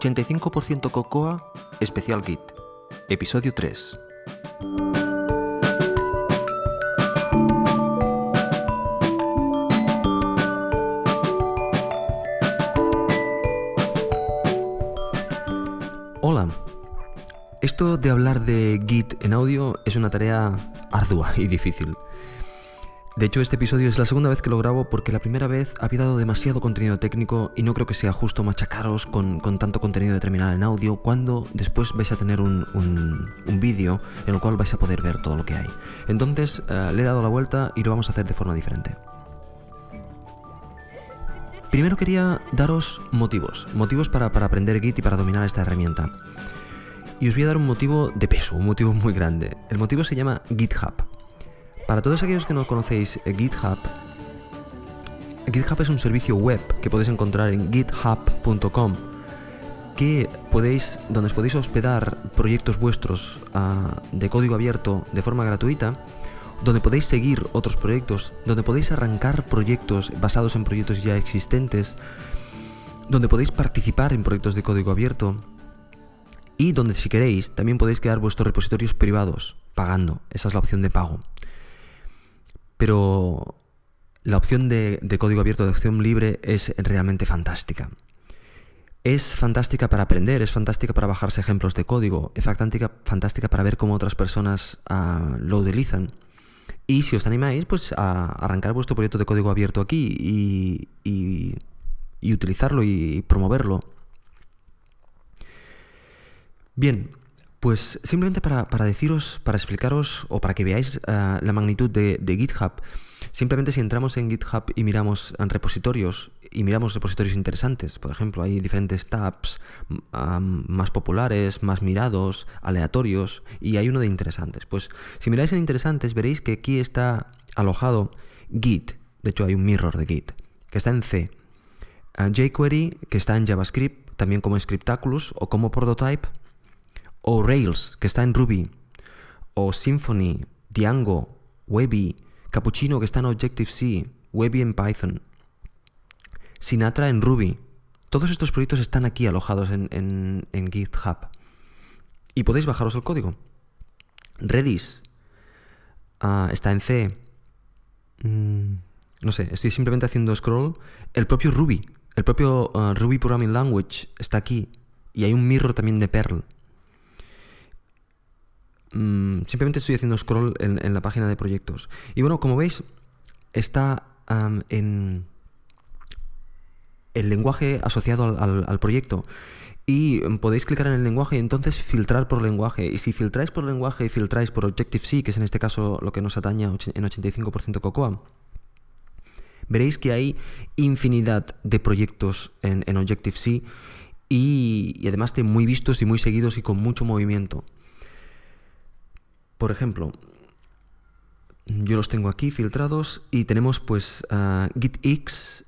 85% Cocoa, especial Git, episodio 3. Hola. Esto de hablar de Git en audio es una tarea ardua y difícil. De hecho, este episodio es la segunda vez que lo grabo porque la primera vez había dado demasiado contenido técnico y no creo que sea justo machacaros con, tanto contenido de terminal en audio cuando después vais a tener un, vídeo en el cual vais a poder ver todo lo que hay. Entonces, eh, le he dado la vuelta y lo vamos a hacer de forma diferente. Primero quería daros motivos, motivos para, para aprender Git y para dominar esta herramienta. Y os voy a dar un motivo de peso, un motivo muy grande. El motivo se llama GitHub. Para todos aquellos que no conocéis eh, GitHub, GitHub es un servicio web que podéis encontrar en github.com que podéis, donde os podéis hospedar proyectos vuestros ah, de código abierto de forma gratuita, donde podéis seguir otros proyectos, donde podéis arrancar proyectos basados en proyectos ya existentes, donde podéis participar en proyectos de código abierto y donde si queréis también podéis crear vuestros repositorios privados pagando. Esa es la opción de pago. Pero la opción de, código abierto, de opción libre, es realmente fantástica. Es fantástica para aprender, es fantástica para bajarse ejemplos de código, es fantástica, fantástica para ver cómo otras personas ah, lo utilizan. Y si os animáis, pues a arrancar vuestro proyecto de código abierto aquí y, y, utilizarlo y promoverlo. Bien, pues simplemente para, deciros, para explicaros o para que veáis eh, la magnitud de, GitHub, simplemente si entramos en GitHub y miramos en repositorios y miramos repositorios interesantes, por ejemplo, hay diferentes tabs más populares, más mirados, aleatorios, y hay uno de interesantes. Pues si miráis en interesantes veréis que aquí está alojado Git, de hecho hay un mirror de Git, que está en C, jQuery, que está en JavaScript, también como Scriptaculous o como Prototype, o Rails, que está en Ruby, o Symfony, Django, Webby, Cappuccino, que está en Objective-C, Webby en Python, Sinatra en Ruby. Todos estos proyectos están aquí alojados en, GitHub. Y podéis bajaros el código. Redis ah, está en C. Mm, no sé, estoy simplemente haciendo scroll. El propio Ruby, el propio ah, Ruby Programming Language está aquí. Y hay un mirror también de Perl. Mm, simplemente estoy haciendo scroll en, la página de proyectos. Y bueno, como veis, está en el lenguaje asociado al, proyecto. Y podéis clicar en el lenguaje y entonces filtrar por lenguaje. Y si filtráis por lenguaje y filtráis por Objective-C, que es en este caso lo que nos atañe en 85% Cocoa, veréis que hay infinidad de proyectos en, Objective-C y, y además de muy vistos y muy seguidos y con mucho movimiento. Por ejemplo, yo los tengo aquí filtrados y tenemos pues uh, GitX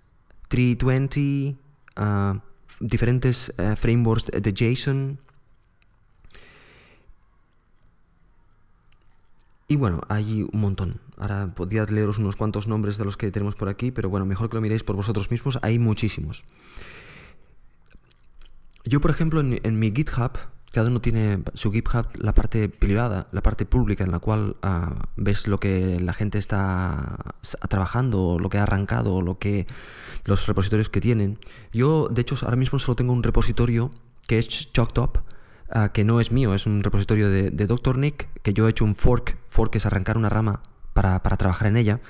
320, uh, diferentes uh, frameworks de JSON. Y bueno, hay un montón. Ahora podría leeros unos cuantos nombres de los que tenemos por aquí, pero bueno, mejor que lo miréis por vosotros mismos. Hay muchísimos. Yo, por ejemplo, en mi GitHub cada uno tiene su GitHub, la parte privada, la parte pública, en la cual ah, ves lo que la gente está trabajando, lo que ha arrancado, lo que los repositorios que tienen. Yo, de hecho, ahora mismo solo tengo un repositorio que es ChalkTop, uh, que no es mío, es un repositorio de, de, Dr. Nick, que yo he hecho un fork, fork es arrancar una rama para, trabajar en ella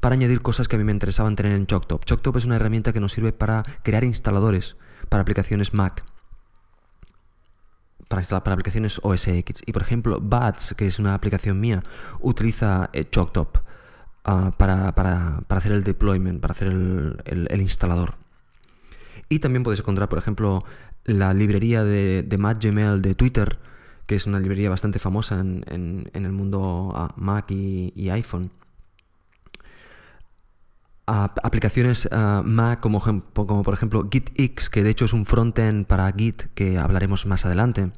para añadir cosas que a mí me interesaban tener en ChalkTop. ChalkTop es una herramienta que nos sirve para crear instaladores para aplicaciones Mac para instalar para aplicaciones OS X. Y por ejemplo, Bats, que es una aplicación mía, utiliza eh, ah, para, hacer el deployment, para hacer el, instalador. Y también puedes encontrar, por ejemplo, la librería de, de de Twitter, que es una librería bastante famosa en, el mundo ah, Mac y, iPhone. Aplicaciones ah, Mac como, por ejemplo GitX, que de hecho es un frontend para Git que hablaremos más adelante.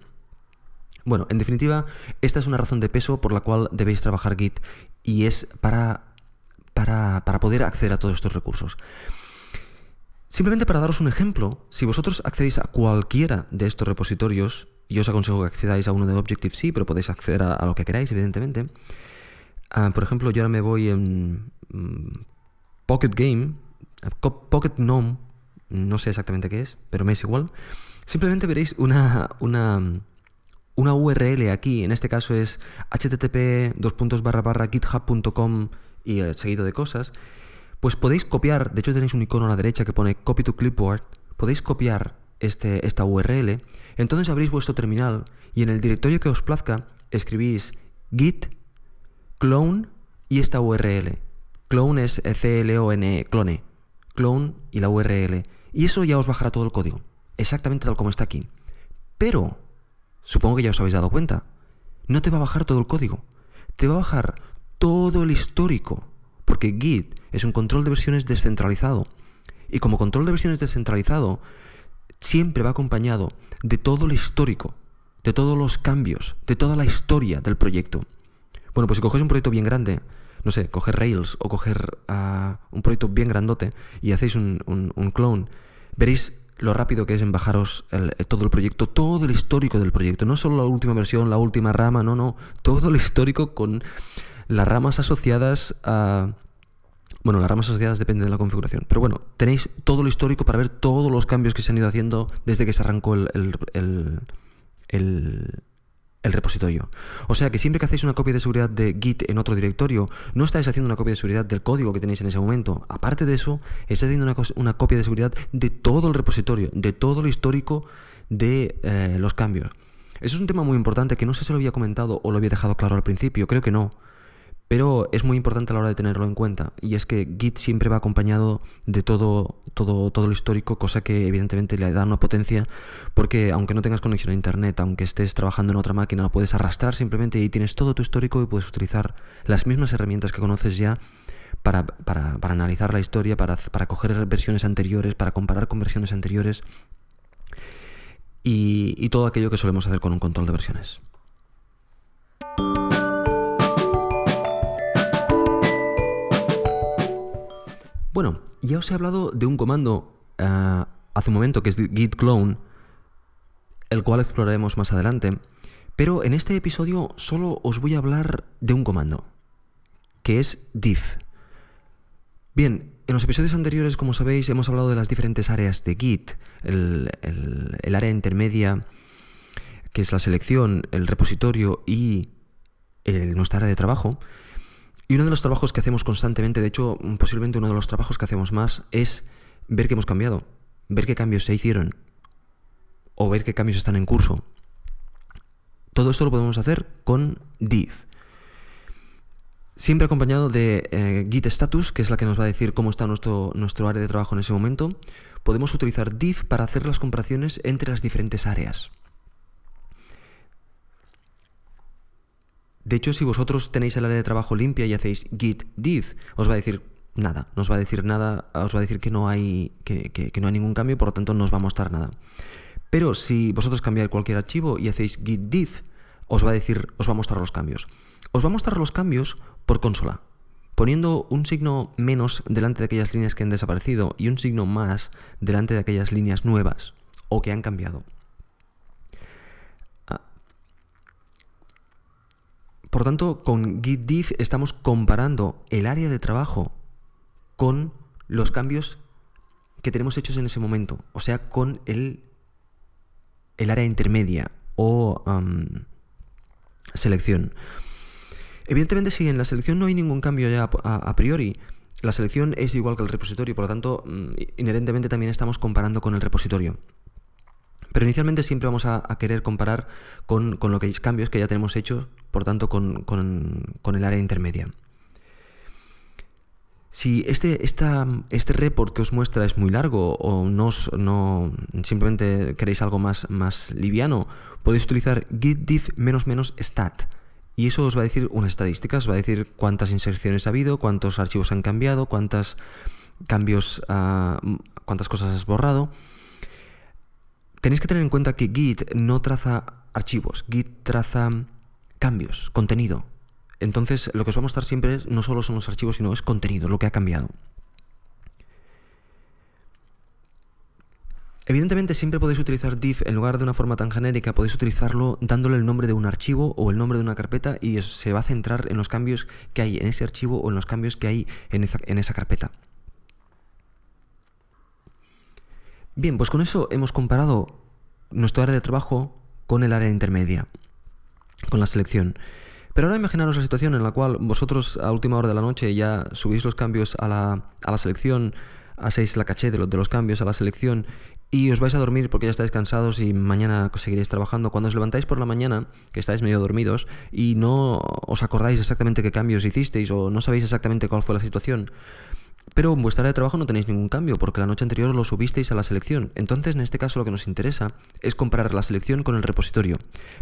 Bueno, en definitiva, esta es una razón de peso por la cual debéis trabajar Git y es para, para, poder acceder a todos estos recursos. Simplemente para daros un ejemplo, si vosotros accedéis a cualquiera de estos repositorios, y os aconsejo que accedáis a uno de Objective-C, pero podéis acceder a, lo que queráis, evidentemente. Ah, por ejemplo, yo ahora me voy en mm, Pocket Game, Pocket Gnome, no sé exactamente qué es, pero me es igual. Simplemente veréis una, una, una URL aquí, en este caso es http github.com y el seguido de cosas pues podéis copiar, de hecho tenéis un icono a la derecha que pone Copy to Clipboard, podéis copiar este, esta URL, entonces abrís vuestro terminal y en el directorio que os plazca escribís git clone y esta URL. Clone es C-L-O-N-E, clone. Clone y la URL. Y eso ya os bajará todo el código, exactamente tal como está aquí. Pero, supongo que ya os habéis dado cuenta, no te va a bajar todo el código, te va a bajar todo el histórico porque Git es un control de versiones descentralizado. Y como control de versiones descentralizado, siempre va acompañado de todo lo histórico, de todos los cambios, de toda la historia del proyecto. Bueno, pues si cogéis un proyecto bien grande, no sé, coger Rails o coger ah, un proyecto bien grandote y hacéis un, clone, veréis lo rápido que es en bajaros todo el proyecto, todo el histórico del proyecto, no solo la última versión, la última rama, no, no, todo el histórico con las ramas asociadas a... Bueno, las ramas asociadas dependen de la configuración. Pero bueno, tenéis todo lo histórico para ver todos los cambios que se han ido haciendo desde que se arrancó el, el, el, repositorio. O sea que siempre que hacéis una copia de seguridad de Git en otro directorio, no estáis haciendo una copia de seguridad del código que tenéis en ese momento. Aparte de eso, estáis haciendo una, copia de seguridad de todo el repositorio, de todo lo histórico de eh, los cambios. Eso es un tema muy importante que no sé si lo había comentado o lo había dejado claro al principio, creo que no. Pero es muy importante a la hora de tenerlo en cuenta. Y es que Git siempre va acompañado de todo, todo, todo lo histórico, cosa que evidentemente le da una potencia, porque aunque no tengas conexión a internet, aunque estés trabajando en otra máquina, lo puedes arrastrar simplemente y tienes todo tu histórico y puedes utilizar las mismas herramientas que conoces ya para, analizar la historia, para, para coger versiones anteriores, para comparar con versiones anteriores y todo aquello que solemos hacer con un control de versiones. Bueno, ya os he hablado de un comando eh, hace un momento que es git clone, el cual exploraremos más adelante, pero en este episodio solo os voy a hablar de un comando, que es diff. Bien, en los episodios anteriores, como sabéis, hemos hablado de las diferentes áreas de Git, el, área intermedia, que es la selección, el repositorio y nuestra área de trabajo. Y uno de los trabajos que hacemos constantemente, de hecho, posiblemente uno de los trabajos que hacemos más, es ver qué hemos cambiado, ver qué cambios se hicieron o ver qué cambios están en curso. Todo esto lo podemos hacer con div. Siempre acompañado de eh, git status, que es la que nos va a decir cómo está nuestro, nuestro área de trabajo en ese momento. Podemos utilizar div para hacer las comparaciones entre las diferentes áreas. De hecho, si vosotros tenéis el área de trabajo limpia y hacéis git div, os va a decir nada, no os va a decir nada, os va a decir que no hay, que, no hay ningún cambio, por lo tanto no os va a mostrar nada. Pero si vosotros cambiáis cualquier archivo y hacéis git div, os va a decir, os va a mostrar los cambios. Os va a mostrar los cambios por consola, poniendo un signo menos delante de aquellas líneas que han desaparecido y un signo más delante de aquellas líneas nuevas o que han cambiado. Por tanto, con git diff estamos comparando el área de trabajo con los cambios que tenemos hechos en ese momento, o sea, con el, el área intermedia o selección. Evidentemente, si en la selección no hay ningún cambio ya a, priori, la selección es igual que el repositorio, por lo tanto, mm, inherentemente también estamos comparando con el repositorio. Pero inicialmente siempre vamos a, querer comparar con, con, lo que cambios que ya tenemos hechos, por tanto con, el área intermedia. Si este, este report que os muestra es muy largo o no, no simplemente queréis algo más, más liviano, podéis utilizar git menos menos stat. Y eso os va a decir unas estadísticas, va a decir cuántas inserciones ha habido, cuántos archivos han cambiado, cuántos cambios, ah, cuántas cosas has borrado. Tenéis que tener en cuenta que Git no traza archivos, Git traza cambios, contenido. Entonces, lo que os va a mostrar siempre no solo son los archivos, sino es contenido, lo que ha cambiado. Evidentemente siempre podéis utilizar div en lugar de una forma tan genérica, podéis utilizarlo dándole el nombre de un archivo o el nombre de una carpeta y se va a centrar en los cambios que hay en ese archivo o en los cambios que hay en esa, en esa carpeta. Bien, pues con eso hemos comparado nuestro área de trabajo con el área intermedia, con la selección. Pero ahora imaginaros la situación en la cual vosotros a última hora de la noche ya subís los cambios a la, a la selección, hacéis la caché de, de los cambios a la selección y os vais a dormir porque ya estáis cansados y mañana seguiréis trabajando. Cuando os levantáis por la mañana, que estáis medio dormidos y no os acordáis exactamente qué cambios hicisteis o no sabéis exactamente cuál fue la situación, pero en vuestra área de trabajo no tenéis ningún cambio porque la noche anterior lo subisteis a la selección. Entonces, en este caso lo que nos interesa es comparar la selección con el repositorio.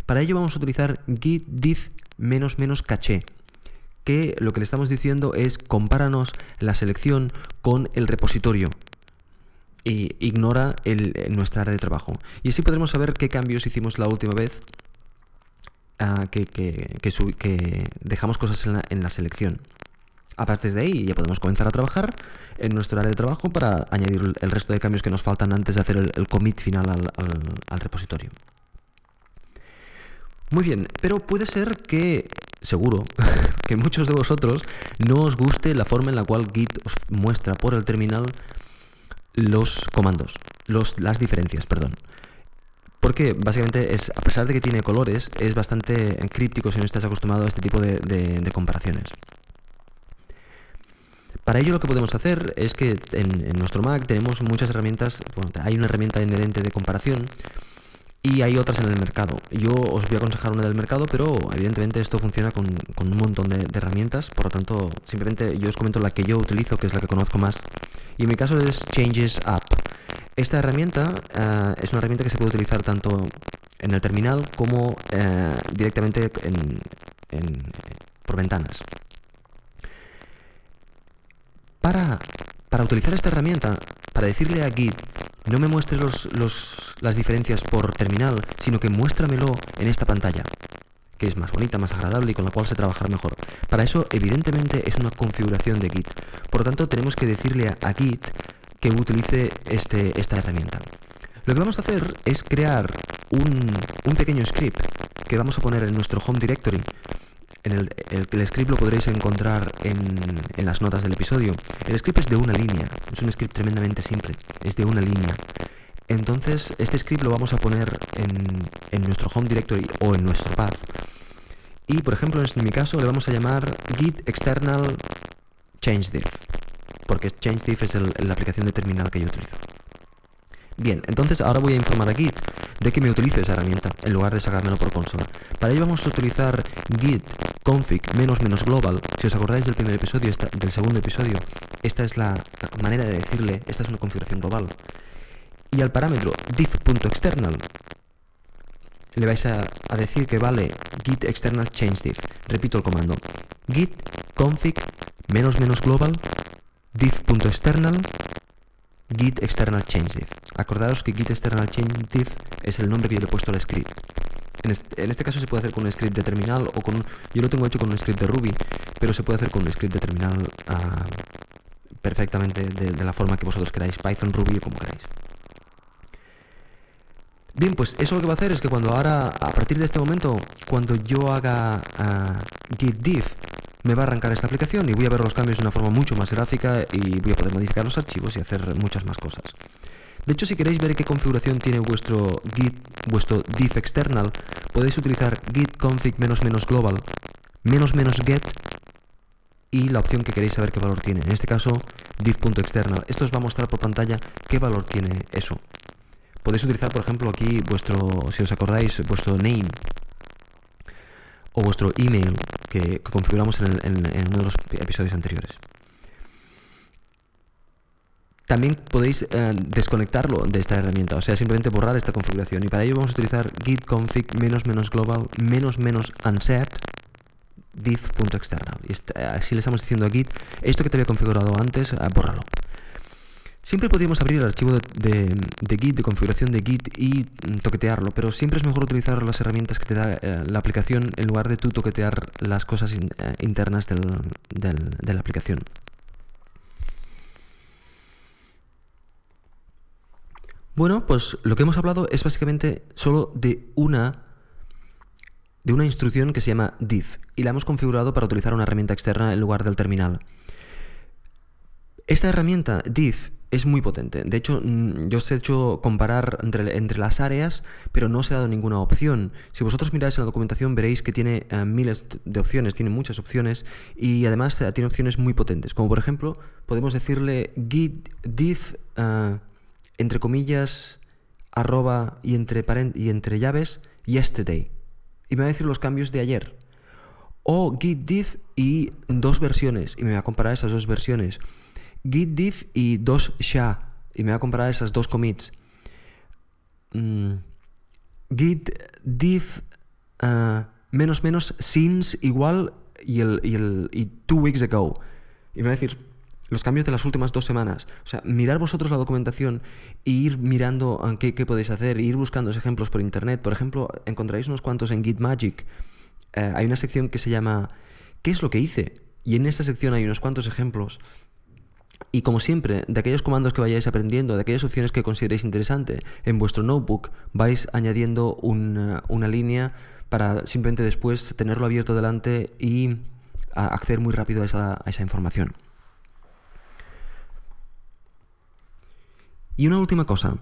Para ello vamos a utilizar git diff menos menos caché que lo que le estamos diciendo es compáranos la selección con el repositorio y ignora el, nuestra área de trabajo. Y así podremos saber qué cambios hicimos la última vez uh, que, dejamos cosas en la selección. A partir de ahí ya podemos comenzar a trabajar en nuestro área de trabajo para añadir el resto de cambios que nos faltan antes de hacer el, commit final al, repositorio. Muy bien, pero puede ser que, seguro, que muchos de vosotros no os guste la forma en la cual Git muestra por el terminal los comandos, los, las diferencias, perdón. Porque básicamente es, a pesar de que tiene colores, es bastante críptico si no estás acostumbrado a este tipo de comparaciones. Para ello lo que podemos hacer es que en, nuestro Mac tenemos muchas herramientas, hay una herramienta inherente de comparación y hay otras en el mercado. Yo os voy a aconsejar una del mercado, pero evidentemente esto funciona con, un montón de, herramientas, por lo tanto simplemente yo os comento la que yo utilizo, que es la que conozco más, y en mi caso es Changes App. Esta herramienta uh, es una herramienta que se puede utilizar tanto en el terminal como uh, directamente en, en, por ventanas. Para, utilizar esta herramienta, para decirle a Git, no me muestre los, las diferencias por terminal, sino que muéstramelo en esta pantalla, que es más bonita, más agradable y con la cual se trabajará mejor. Para eso, evidentemente, es una configuración de Git. Por lo tanto, tenemos que decirle a, Git que utilice este, esta herramienta. Lo que vamos a hacer es crear un pequeño script que vamos a poner en nuestro home directory en el, script lo podréis encontrar en, en, las notas del episodio. El script es de una línea, es un script tremendamente simple, es de una línea. Entonces, este script lo vamos a poner en, en nuestro home directory o en nuestro path. Y, por ejemplo, en mi caso le vamos a llamar git external changediff, porque changediff es la aplicación de terminal que yo utilizo. Bien, entonces ahora voy a informar a Git de que me utilice esa herramienta en lugar de sacármelo por consola. Para ello vamos a utilizar git config menos menos global. Si os acordáis del primer episodio, del segundo episodio, esta es la manera de decirle, esta es una configuración global. Y al parámetro diff.external le vais a, a, decir que vale git external change diff. Repito el comando. git config menos menos global diff.external git external change diff. Acordaos que git external change diff es el nombre que yo le he puesto al script. En este, caso se puede hacer con un script de terminal o con un... Yo lo tengo hecho con un script de Ruby, pero se puede hacer con un script de terminal perfectamente de, la forma que vosotros queráis, Python, Ruby o como queráis. Bien, pues eso lo que va a hacer es que cuando ahora, a partir de este momento, cuando yo haga uh, git diff, me va a arrancar esta aplicación y voy a ver los cambios de una forma mucho más gráfica y voy a poder modificar los archivos y hacer muchas más cosas. De hecho, si queréis ver qué configuración tiene vuestro git, vuestro diff external, podéis utilizar git config global get y la opción que queréis saber qué valor tiene. En este caso, diff.external. Esto os va a mostrar por pantalla qué valor tiene eso. Podéis utilizar, por ejemplo, aquí vuestro, si os acordáis, vuestro name o vuestro email que, configuramos en, uno de los episodios anteriores. También podéis eh, desconectarlo de esta herramienta, o sea, simplemente borrar esta configuración. Y para ello vamos a utilizar git config menos menos global menos menos unset diff.external. Y así le estamos diciendo a git, esto que te había configurado antes, eh, bórralo. Siempre podríamos abrir el archivo de, Git, de configuración de Git y mm, toquetearlo, pero siempre es mejor utilizar las herramientas que te da eh, la aplicación en lugar de tú toquetear las cosas in, eh, internas de la aplicación. Bueno, pues lo que hemos hablado es básicamente solo de una de una instrucción que se llama div y la hemos configurado para utilizar una herramienta externa en lugar del terminal. Esta herramienta div es muy potente. De hecho, mm, yo os he hecho comparar entre, las áreas, pero no os he dado ninguna opción. Si vosotros miráis en la documentación veréis que tiene eh, miles de opciones, tiene muchas opciones y además eh, tiene opciones muy potentes. Como por ejemplo, podemos decirle git div eh, entre comillas arroba y entre, y entre llaves yesterday. Y me va a decir los cambios de ayer. O git div y dos versiones y me va a comparar esas dos versiones git diff y dos sha. Y me voy a comparar esas dos commits. Mm, git diff uh, menos menos since igual y el, y el y two weeks ago. Y me va a decir los cambios de las últimas dos semanas. O sea, mirar vosotros la documentación e ir mirando qué, qué podéis hacer, e ir buscando ejemplos por internet. Por ejemplo, encontraréis unos cuantos en Git Magic. Eh, hay una sección que se llama ¿Qué es lo que hice? Y en esta sección hay unos cuantos ejemplos y como siempre, de aquellos comandos que vayáis aprendiendo, de aquellas opciones que consideréis interesante, en vuestro notebook vais añadiendo una, línea para simplemente después tenerlo abierto delante y acceder muy rápido a esa, información. Y una última cosa.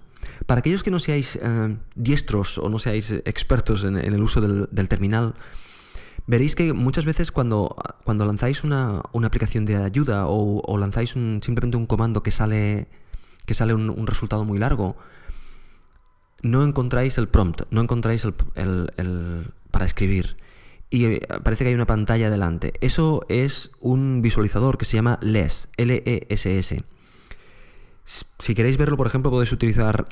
Para aquellos que no seáis eh, diestros o no seáis expertos en, el uso del terminal, veréis que muchas veces cuando, cuando lanzáis una, aplicación de ayuda o, lanzáis simplemente un comando que sale, que sale un, resultado muy largo, no encontráis el prompt, no encontráis el, para escribir. Y eh, parece que hay una pantalla delante. Eso es un visualizador que se llama LESS, L-E-S-S. Si queréis verlo, por ejemplo, podéis utilizar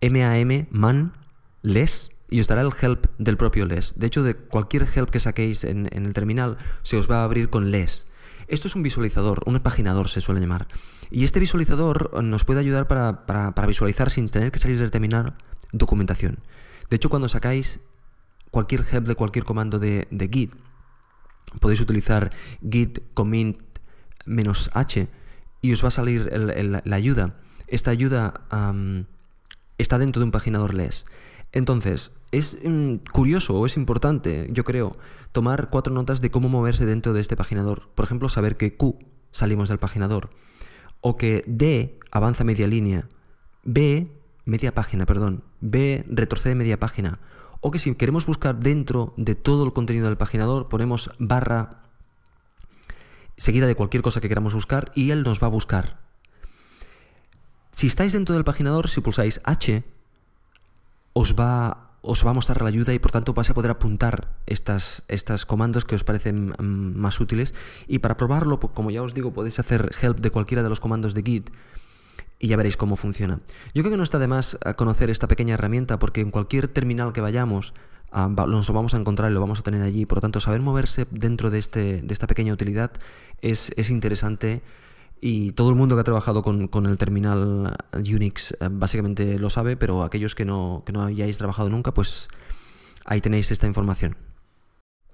MAM, man, LESS, y os dará el help del propio LES. De hecho, de cualquier help que saquéis en, el terminal, se os va a abrir con LES. Esto es un visualizador, un paginador se suele llamar. Y este visualizador nos puede ayudar para, visualizar sin tener que salir del terminal documentación. De hecho, cuando sacáis cualquier help de cualquier comando de, Git, podéis utilizar git commit "-h y os va a salir la ayuda. Esta ayuda está dentro de un paginador LES. Entonces, es mm, curioso o es importante, yo creo, tomar cuatro notas de cómo moverse dentro de este paginador. Por ejemplo, saber que Q salimos del paginador, o que D avanza media línea, B media página, perdón, B retrocede media página, o que si queremos buscar dentro de todo el contenido del paginador, ponemos barra seguida de cualquier cosa que queramos buscar y él nos va a buscar. Si estáis dentro del paginador, si pulsáis H, os va os va a mostrar la ayuda y por tanto vais a poder apuntar estas, estas comandos que os parecen mm, más útiles. Y para probarlo, como ya os digo, podéis hacer help de cualquiera de los comandos de Git y ya veréis cómo funciona. Yo creo que no está de más eh, conocer esta pequeña herramienta porque en cualquier terminal que vayamos nos lo vamos a encontrar y lo vamos a tener allí. Por lo tanto, saber moverse dentro de, este, de esta pequeña utilidad es, es interesante y todo el mundo que ha trabajado con, el terminal Unix eh, básicamente lo sabe, pero aquellos que no, que no hayáis trabajado nunca, pues ahí tenéis esta información.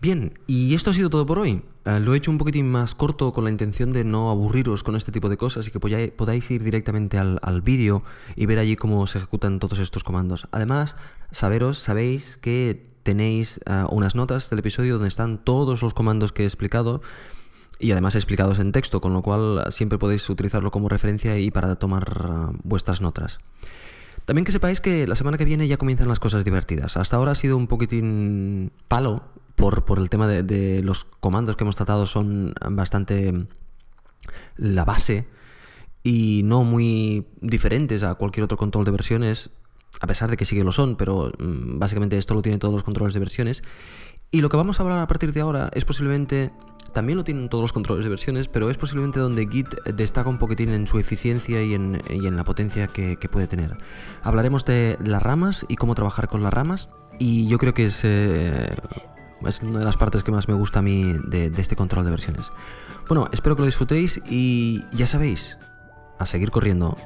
Bien, y esto ha sido todo por hoy. Eh, lo he hecho un poquitín más corto con la intención de no aburriros con este tipo de cosas y que podáis ir directamente al, vídeo y ver allí cómo se ejecutan todos estos comandos. Además, saberos, sabéis que tenéis eh, unas notas del episodio donde están todos los comandos que he explicado y además explicados en texto, con lo cual siempre podéis utilizarlo como referencia y para tomar ah, vuestras notas. También que sepáis que la semana que viene ya comienzan las cosas divertidas. Hasta ahora ha sido un poquitín palo por, por el tema de, los comandos que hemos tratado son bastante la base y no muy diferentes a cualquier otro control de versiones, a pesar de que sí que lo son, pero mm, básicamente esto lo tiene todos los controles de versiones. Y lo que vamos a hablar a partir de ahora es posiblemente también lo tienen todos los controles de versiones, pero es posiblemente donde Git destaca un poquitín en su eficiencia y en, la potencia que, puede tener. Hablaremos de las ramas y cómo trabajar con las ramas, y yo creo que es, eh, es una de las partes que más me gusta a mí de este control de versiones. Bueno, espero que lo disfrutéis y ya sabéis, a seguir corriendo.